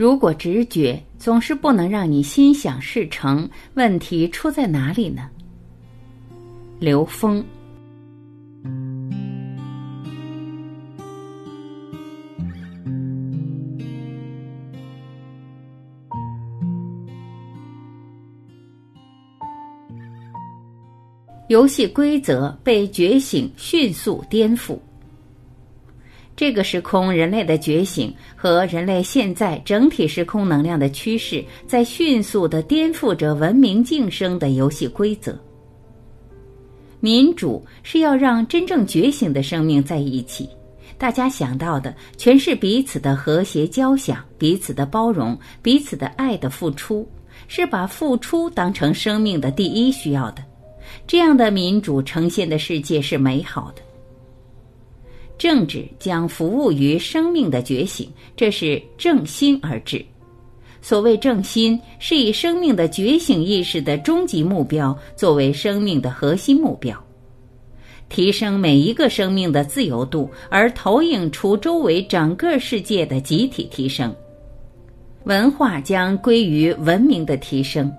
如果直觉总是不能让你心想事成，问题出在哪里呢？刘峰。游戏规则被觉醒迅速颠覆。这个时空人类的觉醒和人类现在整体时空能量的趋势，在迅速的颠覆着文明晋升的游戏规则。民主是要让真正觉醒的生命在一起，大家想到的全是彼此的和谐交响、彼此的包容、彼此的爱的付出，是把付出当成生命的第一需要的。这样的民主呈现的世界是美好的。政治将服务于生命的觉醒，这是正心而治。所谓正心，是以生命的觉醒意识的终极目标作为生命的核心目标，提升每一个生命的自由度，而投影出周围整个世界的集体提升。文化将归于文明的提升，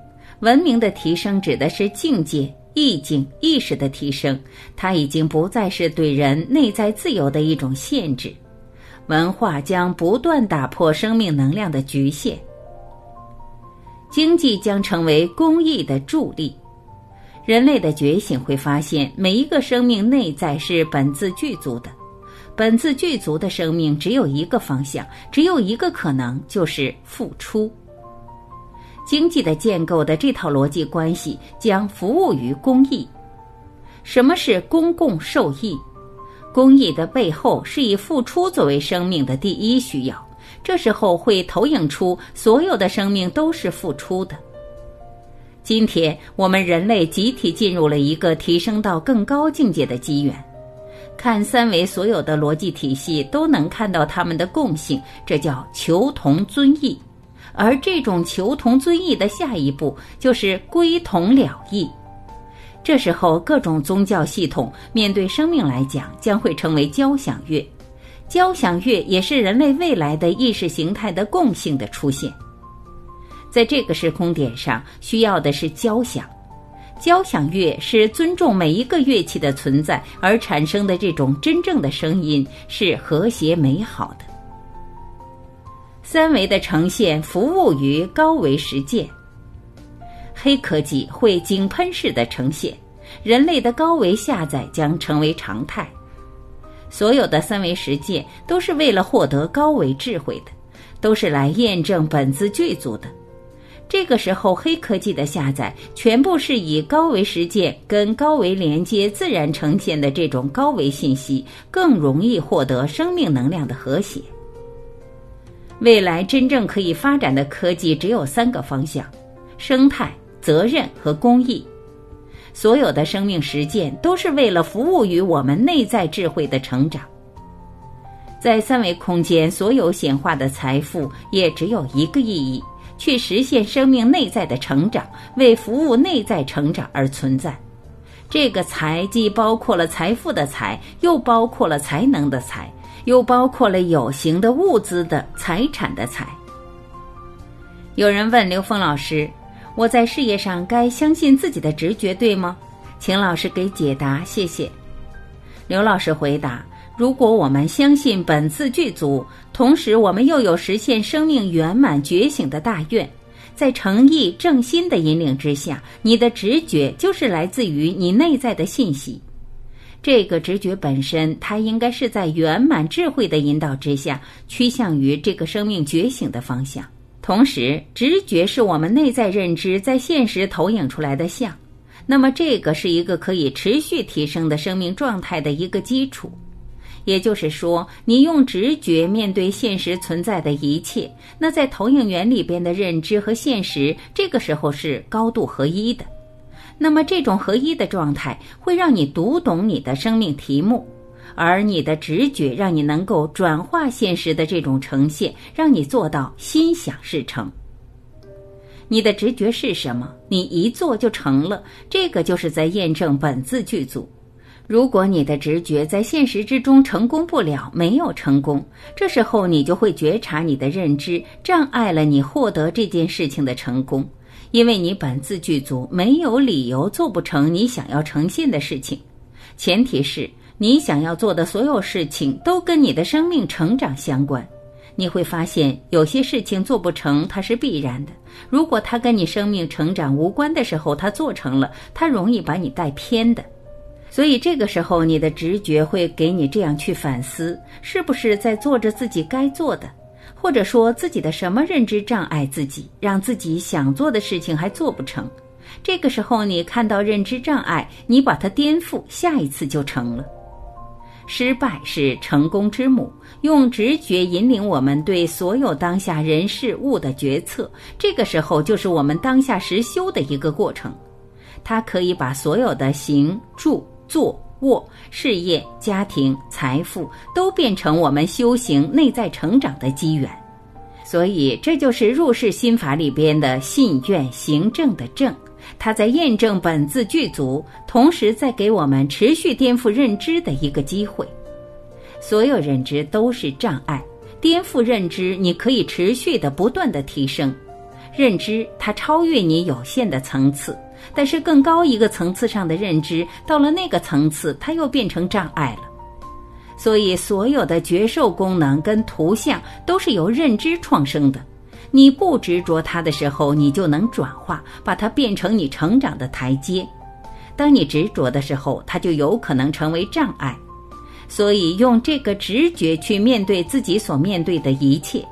文明的提升指的是境界。意境意识的提升，它已经不再是对人内在自由的一种限制。文化将不断打破生命能量的局限，经济将成为公益的助力。人类的觉醒会发现，每一个生命内在是本自具足的，本自具足的生命只有一个方向，只有一个可能，就是付出。经济的建构的这套逻辑关系将服务于公益。什么是公共受益？公益的背后是以付出作为生命的第一需要。这时候会投影出所有的生命都是付出的。今天我们人类集体进入了一个提升到更高境界的机缘。看三维所有的逻辑体系都能看到他们的共性，这叫求同尊异。而这种求同尊异的下一步就是归同了义。这时候，各种宗教系统面对生命来讲，将会成为交响乐。交响乐也是人类未来的意识形态的共性的出现。在这个时空点上，需要的是交响。交响乐是尊重每一个乐器的存在而产生的这种真正的声音，是和谐美好的。三维的呈现服务于高维实践，黑科技会井喷式的呈现，人类的高维下载将成为常态。所有的三维实践都是为了获得高维智慧的，都是来验证本自具足的。这个时候，黑科技的下载全部是以高维实践跟高维连接自然呈现的这种高维信息，更容易获得生命能量的和谐。未来真正可以发展的科技只有三个方向：生态、责任和公益。所有的生命实践都是为了服务于我们内在智慧的成长。在三维空间，所有显化的财富也只有一个意义：去实现生命内在的成长，为服务内在成长而存在。这个财既包括了财富的财，又包括了才能的才。又包括了有形的物资的财产的财。有人问刘峰老师：“我在事业上该相信自己的直觉，对吗？”请老师给解答，谢谢。刘老师回答：“如果我们相信本次具足，同时我们又有实现生命圆满觉醒的大愿，在诚意正心的引领之下，你的直觉就是来自于你内在的信息。”这个直觉本身，它应该是在圆满智慧的引导之下，趋向于这个生命觉醒的方向。同时，直觉是我们内在认知在现实投影出来的像，那么这个是一个可以持续提升的生命状态的一个基础。也就是说，你用直觉面对现实存在的一切，那在投影源里边的认知和现实，这个时候是高度合一的。那么，这种合一的状态会让你读懂你的生命题目，而你的直觉让你能够转化现实的这种呈现，让你做到心想事成。你的直觉是什么？你一做就成了，这个就是在验证本自具足。如果你的直觉在现实之中成功不了，没有成功，这时候你就会觉察你的认知障碍了你获得这件事情的成功，因为你本自具足，没有理由做不成你想要呈现的事情。前提是你想要做的所有事情都跟你的生命成长相关。你会发现有些事情做不成，它是必然的。如果它跟你生命成长无关的时候，它做成了，它容易把你带偏的。所以这个时候，你的直觉会给你这样去反思：是不是在做着自己该做的，或者说自己的什么认知障碍自己，让自己想做的事情还做不成？这个时候，你看到认知障碍，你把它颠覆，下一次就成了。失败是成功之母，用直觉引领我们对所有当下人事物的决策，这个时候就是我们当下实修的一个过程。它可以把所有的行住。坐物、事业、家庭、财富，都变成我们修行内在成长的机缘。所以，这就是入世心法里边的信愿行正的正。它在验证本自具足，同时在给我们持续颠覆认知的一个机会。所有认知都是障碍，颠覆认知，你可以持续的不断的提升认知，它超越你有限的层次。但是更高一个层次上的认知，到了那个层次，它又变成障碍了。所以，所有的觉受功能跟图像都是由认知创生的。你不执着它的时候，你就能转化，把它变成你成长的台阶。当你执着的时候，它就有可能成为障碍。所以，用这个直觉去面对自己所面对的一切。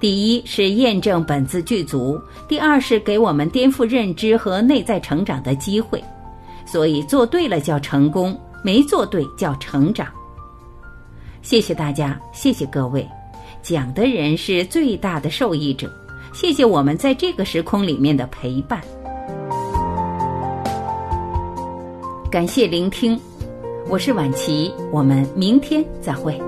第一是验证本自具足，第二是给我们颠覆认知和内在成长的机会。所以做对了叫成功，没做对叫成长。谢谢大家，谢谢各位，讲的人是最大的受益者。谢谢我们在这个时空里面的陪伴，感谢聆听，我是婉琪，我们明天再会。